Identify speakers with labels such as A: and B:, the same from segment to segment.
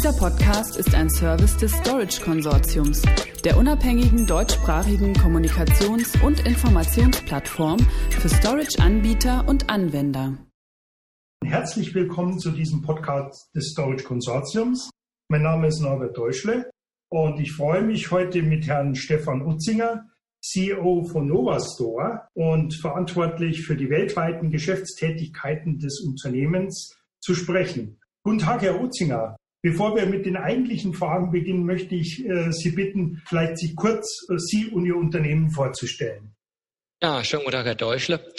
A: Dieser Podcast ist ein Service des Storage Konsortiums, der unabhängigen deutschsprachigen Kommunikations- und Informationsplattform für Storage-Anbieter und Anwender.
B: Herzlich willkommen zu diesem Podcast des Storage Konsortiums. Mein Name ist Norbert Deutschle und ich freue mich heute mit Herrn Stefan Utzinger, CEO von Novastore und verantwortlich für die weltweiten Geschäftstätigkeiten des Unternehmens, zu sprechen. Guten Tag, Herr Utzinger. Bevor wir mit den eigentlichen Fragen beginnen, möchte ich äh, Sie bitten, vielleicht sich kurz äh, Sie und Ihr Unternehmen vorzustellen.
C: Ja, schönen guten Tag, Herr Deutschle.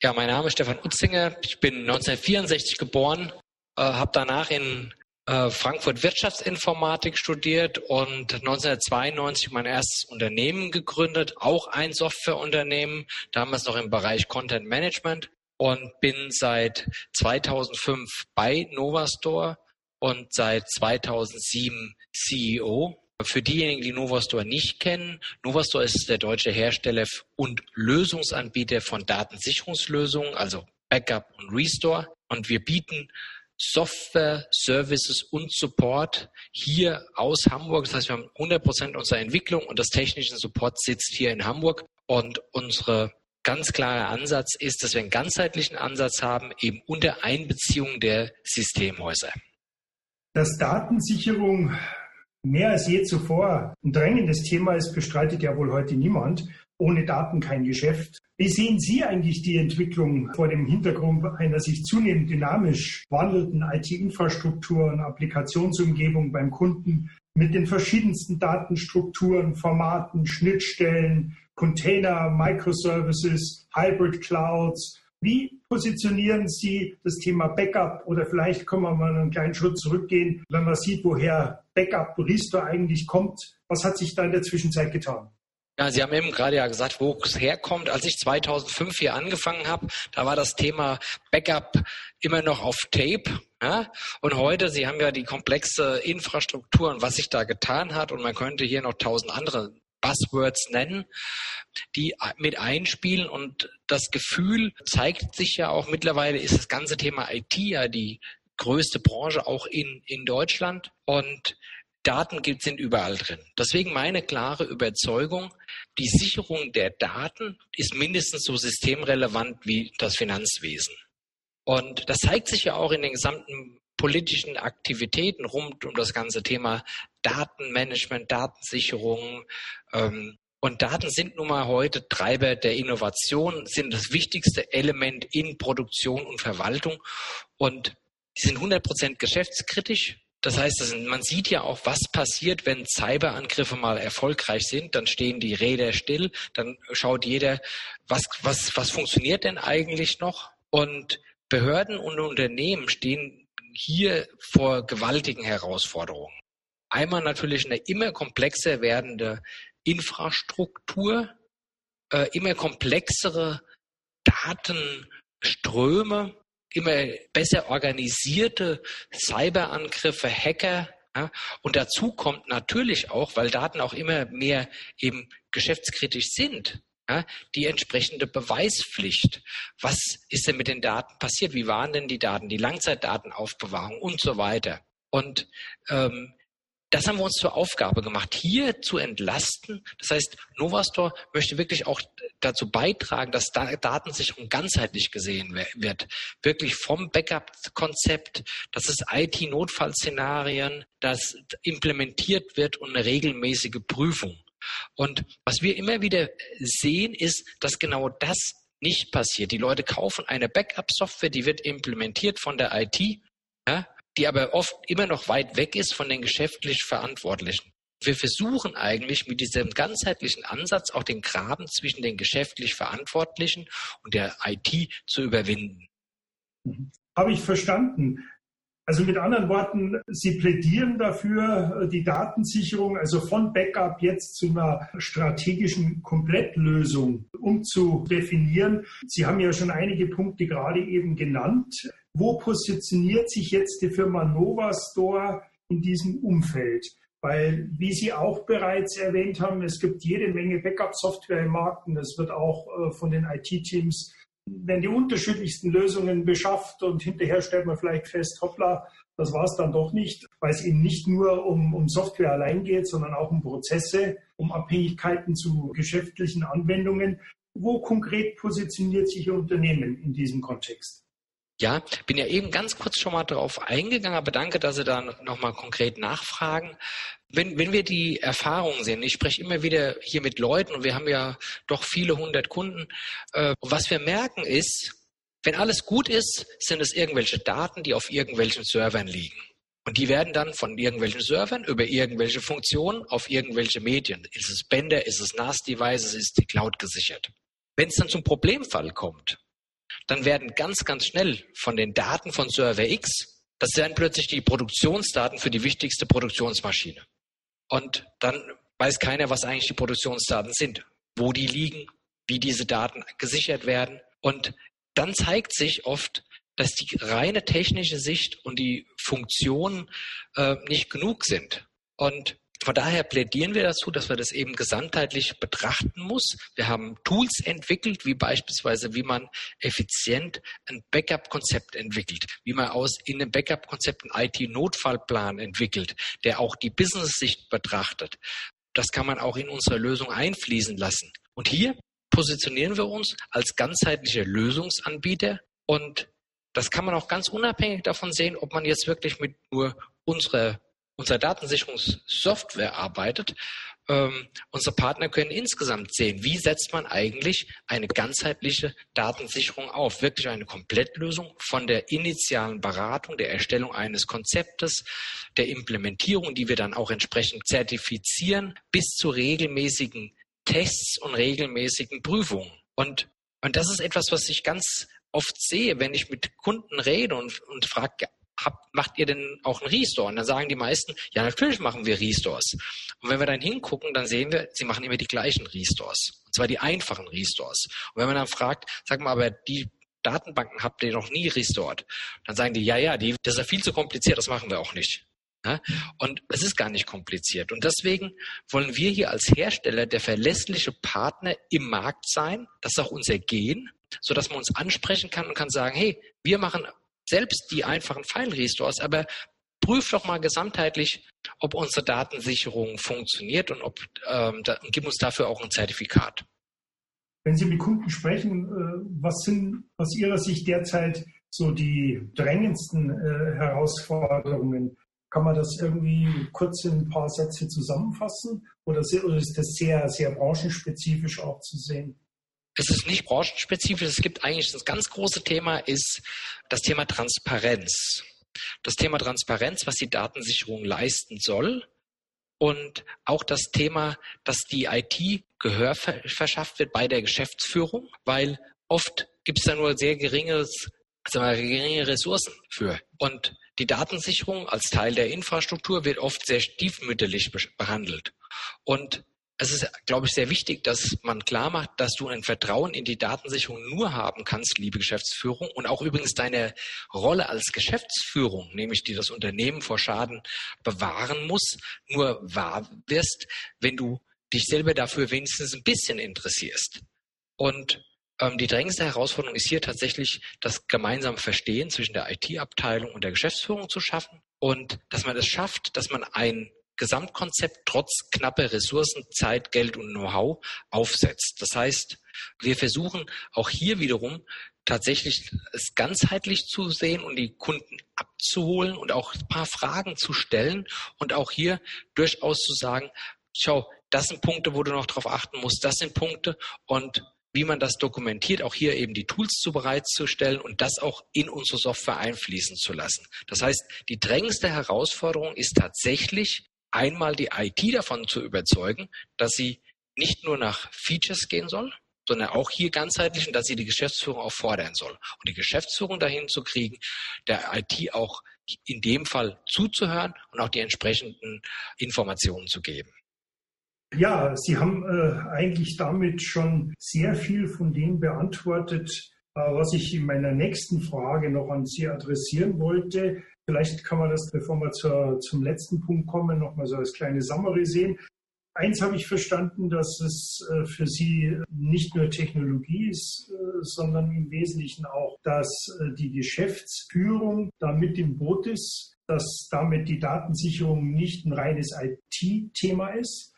C: Ja, mein Name ist Stefan Utzinger. Ich bin 1964 geboren, äh, habe danach in äh, Frankfurt Wirtschaftsinformatik studiert und 1992 mein erstes Unternehmen gegründet, auch ein Softwareunternehmen, damals noch im Bereich Content Management und bin seit 2005 bei Novastore und seit 2007 CEO. Für diejenigen, die Novastore nicht kennen, Novastore ist der deutsche Hersteller und Lösungsanbieter von Datensicherungslösungen, also Backup und Restore. Und wir bieten Software, Services und Support hier aus Hamburg. Das heißt, wir haben 100 Prozent unserer Entwicklung und des technischen Support sitzt hier in Hamburg. Und unsere ganz klare Ansatz ist, dass wir einen ganzheitlichen Ansatz haben, eben unter Einbeziehung der Systemhäuser.
B: Dass Datensicherung mehr als je zuvor ein drängendes Thema ist, bestreitet ja wohl heute niemand. Ohne Daten kein Geschäft. Wie sehen Sie eigentlich die Entwicklung vor dem Hintergrund einer sich zunehmend dynamisch wandelnden IT-Infrastruktur und Applikationsumgebung beim Kunden mit den verschiedensten Datenstrukturen, Formaten, Schnittstellen, Container, Microservices, Hybrid Clouds, wie positionieren Sie das Thema Backup oder vielleicht können wir mal einen kleinen Schritt zurückgehen, wenn man sieht, woher Backup Restore eigentlich kommt. Was hat sich da in der Zwischenzeit getan?
C: Ja, Sie haben eben gerade ja gesagt, wo es herkommt. Als ich 2005 hier angefangen habe, da war das Thema Backup immer noch auf Tape. Ja? Und heute, Sie haben ja die komplexe Infrastruktur und was sich da getan hat und man könnte hier noch tausend andere Buzzwords nennen, die mit einspielen. Und das Gefühl zeigt sich ja auch mittlerweile, ist das ganze Thema IT ja die größte Branche auch in, in Deutschland. Und Daten sind überall drin. Deswegen meine klare Überzeugung, die Sicherung der Daten ist mindestens so systemrelevant wie das Finanzwesen. Und das zeigt sich ja auch in den gesamten politischen Aktivitäten rund um das ganze Thema Datenmanagement, Datensicherung. Ähm, und Daten sind nun mal heute Treiber der Innovation, sind das wichtigste Element in Produktion und Verwaltung. Und die sind 100 Prozent geschäftskritisch. Das heißt, man sieht ja auch, was passiert, wenn Cyberangriffe mal erfolgreich sind. Dann stehen die Räder still. Dann schaut jeder, was, was, was funktioniert denn eigentlich noch? Und Behörden und Unternehmen stehen hier vor gewaltigen Herausforderungen. Einmal natürlich eine immer komplexer werdende Infrastruktur, äh, immer komplexere Datenströme, immer besser organisierte Cyberangriffe, Hacker. Ja, und dazu kommt natürlich auch, weil Daten auch immer mehr eben geschäftskritisch sind, ja, die entsprechende Beweispflicht. Was ist denn mit den Daten passiert? Wie waren denn die Daten, die Langzeitdatenaufbewahrung und so weiter? Und ähm, das haben wir uns zur Aufgabe gemacht, hier zu entlasten. Das heißt, Novastor möchte wirklich auch dazu beitragen, dass Datensicherung ganzheitlich gesehen wird. Wirklich vom Backup-Konzept, dass es IT-Notfallszenarien, das implementiert wird und eine regelmäßige Prüfung. Und was wir immer wieder sehen, ist, dass genau das nicht passiert. Die Leute kaufen eine Backup-Software, die wird implementiert von der IT, ja, die aber oft immer noch weit weg ist von den geschäftlich Verantwortlichen. Wir versuchen eigentlich mit diesem ganzheitlichen Ansatz auch den Graben zwischen den geschäftlich Verantwortlichen und der IT zu überwinden.
B: Mhm. Habe ich verstanden. Also mit anderen Worten, Sie plädieren dafür, die Datensicherung, also von Backup jetzt zu einer strategischen Komplettlösung umzudefinieren. Sie haben ja schon einige Punkte gerade eben genannt. Wo positioniert sich jetzt die Firma Novastore in diesem Umfeld? Weil, wie Sie auch bereits erwähnt haben, es gibt jede Menge Backup-Software im Markt und es wird auch äh, von den IT-Teams werden die unterschiedlichsten Lösungen beschafft und hinterher stellt man vielleicht fest, hoppla, Das war es dann doch nicht, weil es eben nicht nur um, um Software allein geht, sondern auch um Prozesse, um Abhängigkeiten zu geschäftlichen Anwendungen. Wo konkret positioniert sich Ihr Unternehmen in diesem Kontext?
C: Ja, bin ja eben ganz kurz schon mal darauf eingegangen, aber danke, dass Sie da nochmal konkret nachfragen. Wenn, wenn wir die Erfahrungen sehen, ich spreche immer wieder hier mit Leuten und wir haben ja doch viele hundert Kunden, äh, was wir merken ist, wenn alles gut ist, sind es irgendwelche Daten, die auf irgendwelchen Servern liegen. Und die werden dann von irgendwelchen Servern über irgendwelche Funktionen auf irgendwelche Medien. Ist es Bänder, ist es NAS-Devices, ist die Cloud gesichert. Wenn es dann zum Problemfall kommt, dann werden ganz, ganz schnell von den Daten von Server X, das werden plötzlich die Produktionsdaten für die wichtigste Produktionsmaschine. Und dann weiß keiner, was eigentlich die Produktionsdaten sind, wo die liegen, wie diese Daten gesichert werden. Und dann zeigt sich oft, dass die reine technische Sicht und die Funktionen äh, nicht genug sind. Und von daher plädieren wir dazu, dass man das eben gesamtheitlich betrachten muss. Wir haben Tools entwickelt, wie beispielsweise, wie man effizient ein Backup-Konzept entwickelt, wie man aus in einem Backup-Konzept einen IT-Notfallplan entwickelt, der auch die Business-Sicht betrachtet. Das kann man auch in unsere Lösung einfließen lassen. Und hier positionieren wir uns als ganzheitlicher Lösungsanbieter und das kann man auch ganz unabhängig davon sehen, ob man jetzt wirklich mit nur unserer, unserer Datensicherungssoftware arbeitet. Ähm, unsere Partner können insgesamt sehen, wie setzt man eigentlich eine ganzheitliche Datensicherung auf. Wirklich eine Komplettlösung von der initialen Beratung, der Erstellung eines Konzeptes, der Implementierung, die wir dann auch entsprechend zertifizieren, bis zu regelmäßigen Tests und regelmäßigen Prüfungen. Und, und das ist etwas, was ich ganz oft sehe, wenn ich mit Kunden rede und, und frage, hab, macht ihr denn auch einen Restore? Und dann sagen die meisten, ja, natürlich machen wir Restores. Und wenn wir dann hingucken, dann sehen wir, sie machen immer die gleichen Restores. Und zwar die einfachen Restores. Und wenn man dann fragt, sag mal, aber die Datenbanken habt ihr noch nie restored? Dann sagen die, ja, ja, die, das ist ja viel zu kompliziert, das machen wir auch nicht. Ja? Und es ist gar nicht kompliziert. Und deswegen wollen wir hier als Hersteller der verlässliche Partner im Markt sein. Das ist auch unser Gehen, so dass man uns ansprechen kann und kann sagen, hey, wir machen selbst die einfachen File-Restores, aber prüf doch mal gesamtheitlich, ob unsere Datensicherung funktioniert und ob ähm, da, gib uns dafür auch ein Zertifikat.
B: Wenn Sie mit Kunden sprechen, äh, was sind aus Ihrer Sicht derzeit so die drängendsten äh, Herausforderungen kann man das irgendwie kurz in ein paar Sätze zusammenfassen? Oder, ist das sehr, sehr branchenspezifisch auch zu sehen?
C: Es ist nicht branchenspezifisch. Es gibt eigentlich das ganz große Thema ist das Thema Transparenz. Das Thema Transparenz, was die Datensicherung leisten soll. Und auch das Thema, dass die IT Gehör verschafft wird bei der Geschäftsführung, weil oft gibt es da nur sehr geringes, wir, geringe Ressourcen für. Und die Datensicherung als Teil der Infrastruktur wird oft sehr stiefmütterlich behandelt. Und es ist, glaube ich, sehr wichtig, dass man klar macht, dass du ein Vertrauen in die Datensicherung nur haben kannst, liebe Geschäftsführung, und auch übrigens deine Rolle als Geschäftsführung, nämlich die das Unternehmen vor Schaden bewahren muss, nur wahr wirst, wenn du dich selber dafür wenigstens ein bisschen interessierst. Und ähm, die drängendste Herausforderung ist hier tatsächlich das gemeinsame Verstehen zwischen der IT-Abteilung und der Geschäftsführung zu schaffen und dass man es schafft, dass man ein Gesamtkonzept trotz knapper Ressourcen, Zeit, Geld und Know-how aufsetzt. Das heißt, wir versuchen auch hier wiederum tatsächlich es ganzheitlich zu sehen und die Kunden abzuholen und auch ein paar Fragen zu stellen und auch hier durchaus zu sagen, schau, das sind Punkte, wo du noch drauf achten musst, das sind Punkte und wie man das dokumentiert, auch hier eben die Tools zu bereitzustellen und das auch in unsere Software einfließen zu lassen. Das heißt, die drängendste Herausforderung ist tatsächlich einmal die IT davon zu überzeugen, dass sie nicht nur nach Features gehen soll, sondern auch hier ganzheitlich und dass sie die Geschäftsführung auch fordern soll. Und die Geschäftsführung dahin zu kriegen, der IT auch in dem Fall zuzuhören und auch die entsprechenden Informationen zu geben.
B: Ja, Sie haben äh, eigentlich damit schon sehr viel von dem beantwortet, äh, was ich in meiner nächsten Frage noch an Sie adressieren wollte. Vielleicht kann man das, bevor wir zur, zum letzten Punkt kommen, noch mal so als kleine Summary sehen. Eins habe ich verstanden, dass es äh, für Sie nicht nur Technologie ist, äh, sondern im Wesentlichen auch, dass äh, die Geschäftsführung da mit im Boot ist, dass damit die Datensicherung nicht ein reines IT-Thema ist.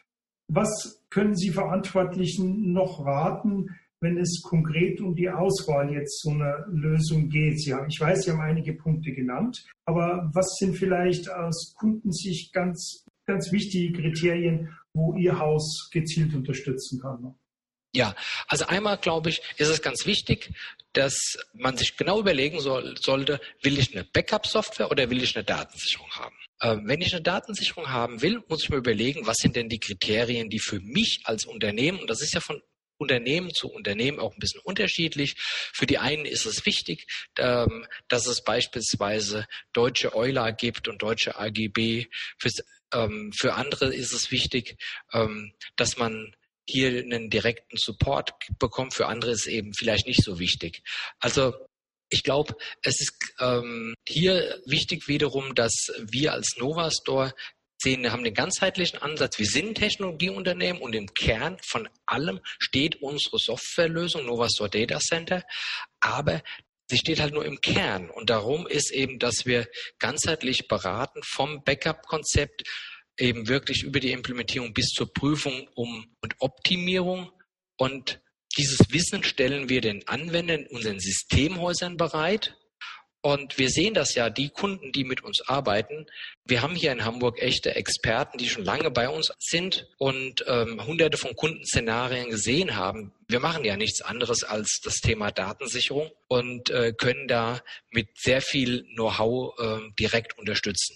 B: Was können Sie Verantwortlichen noch raten, wenn es konkret um die Auswahl jetzt so einer Lösung geht? Sie haben, ich weiß, Sie haben einige Punkte genannt, aber was sind vielleicht aus Kundensicht ganz, ganz wichtige Kriterien, wo Ihr Haus gezielt unterstützen kann?
C: Ja, also einmal glaube ich, ist es ganz wichtig, dass man sich genau überlegen soll, sollte, will ich eine Backup-Software oder will ich eine Datensicherung haben? Äh, wenn ich eine Datensicherung haben will, muss ich mir überlegen, was sind denn die Kriterien, die für mich als Unternehmen, und das ist ja von Unternehmen zu Unternehmen auch ein bisschen unterschiedlich. Für die einen ist es wichtig, ähm, dass es beispielsweise deutsche Euler gibt und deutsche AGB. Ähm, für andere ist es wichtig, ähm, dass man hier einen direkten Support bekommt. Für andere ist eben vielleicht nicht so wichtig. Also ich glaube, es ist ähm, hier wichtig wiederum, dass wir als Nova Store sehen, haben den ganzheitlichen Ansatz. Wir sind Technologieunternehmen und im Kern von allem steht unsere Softwarelösung Nova Store Data Center. Aber sie steht halt nur im Kern. Und darum ist eben, dass wir ganzheitlich beraten vom Backup-Konzept eben wirklich über die Implementierung bis zur Prüfung um und Optimierung. Und dieses Wissen stellen wir den Anwendern, unseren Systemhäusern bereit. Und wir sehen das ja, die Kunden, die mit uns arbeiten. Wir haben hier in Hamburg echte Experten, die schon lange bei uns sind und ähm, hunderte von Kundenszenarien gesehen haben. Wir machen ja nichts anderes als das Thema Datensicherung und äh, können da mit sehr viel Know-how äh, direkt unterstützen.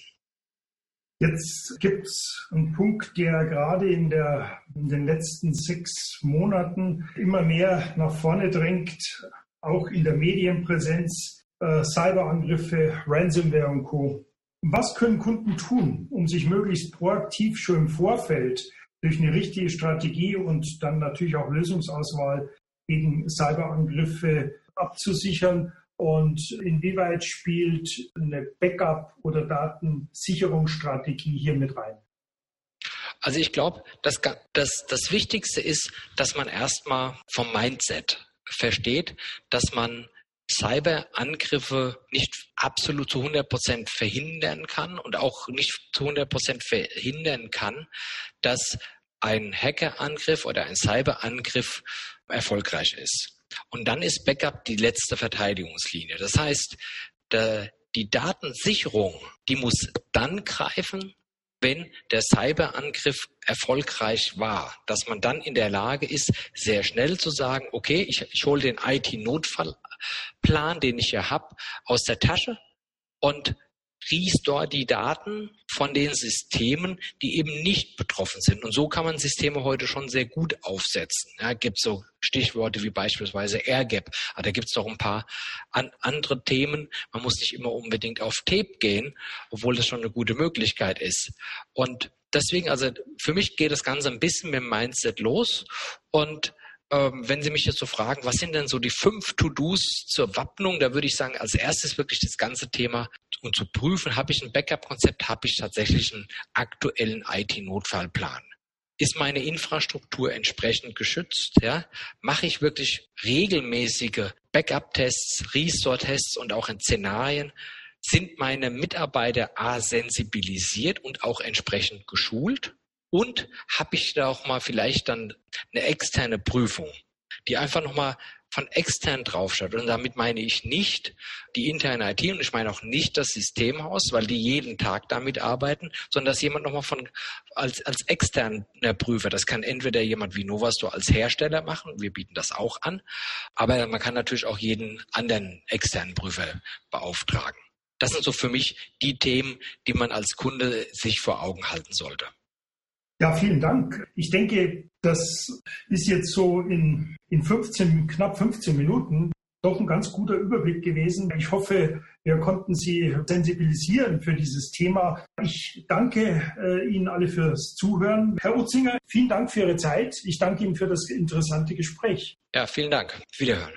B: Jetzt gibt es einen Punkt, der gerade in, der, in den letzten sechs Monaten immer mehr nach vorne drängt, auch in der Medienpräsenz, äh, Cyberangriffe, Ransomware und Co. Was können Kunden tun, um sich möglichst proaktiv schon im Vorfeld durch eine richtige Strategie und dann natürlich auch Lösungsauswahl gegen Cyberangriffe abzusichern und inwieweit spielt eine Backup- oder Datensicherungsstrategie hier mit rein?
C: Also ich glaube, das, das, das Wichtigste ist, dass man erstmal vom Mindset versteht, dass man Cyberangriffe nicht absolut zu 100 Prozent verhindern kann und auch nicht zu 100 Prozent verhindern kann, dass ein Hackerangriff oder ein Cyberangriff erfolgreich ist. Und dann ist Backup die letzte Verteidigungslinie. Das heißt, die Datensicherung, die muss dann greifen, wenn der Cyberangriff erfolgreich war, dass man dann in der Lage ist, sehr schnell zu sagen, okay, ich, ich hole den IT-Notfallplan, den ich ja habe, aus der Tasche und restore die Daten von den Systemen, die eben nicht betroffen sind. Und so kann man Systeme heute schon sehr gut aufsetzen. Ja, gibt so Stichworte wie beispielsweise AirGap. Aber da gibt es noch ein paar an andere Themen. Man muss nicht immer unbedingt auf Tape gehen, obwohl das schon eine gute Möglichkeit ist. Und deswegen, also für mich geht das Ganze ein bisschen mit dem Mindset los und ähm, wenn Sie mich jetzt so fragen, was sind denn so die fünf To-Dos zur Wappnung, da würde ich sagen, als erstes wirklich das ganze Thema und zu prüfen, habe ich ein Backup-Konzept, habe ich tatsächlich einen aktuellen IT-Notfallplan. Ist meine Infrastruktur entsprechend geschützt? Ja? Mache ich wirklich regelmäßige Backup-Tests, Restore-Tests und auch in Szenarien? Sind meine Mitarbeiter A sensibilisiert und auch entsprechend geschult? Und habe ich da auch mal vielleicht dann eine externe Prüfung, die einfach nochmal von extern draufschaut. Und damit meine ich nicht die interne IT und ich meine auch nicht das Systemhaus, weil die jeden Tag damit arbeiten, sondern dass jemand nochmal von als, als externer Prüfer, das kann entweder jemand wie Novastor als Hersteller machen, wir bieten das auch an, aber man kann natürlich auch jeden anderen externen Prüfer beauftragen. Das sind so für mich die Themen, die man als Kunde sich vor Augen halten sollte.
B: Ja, vielen Dank. Ich denke, das ist jetzt so in, in 15, knapp 15 Minuten doch ein ganz guter Überblick gewesen. Ich hoffe, wir konnten Sie sensibilisieren für dieses Thema. Ich danke äh, Ihnen alle fürs Zuhören. Herr Utzinger, vielen Dank für Ihre Zeit. Ich danke Ihnen für das interessante Gespräch.
C: Ja, vielen Dank. Wiederhören.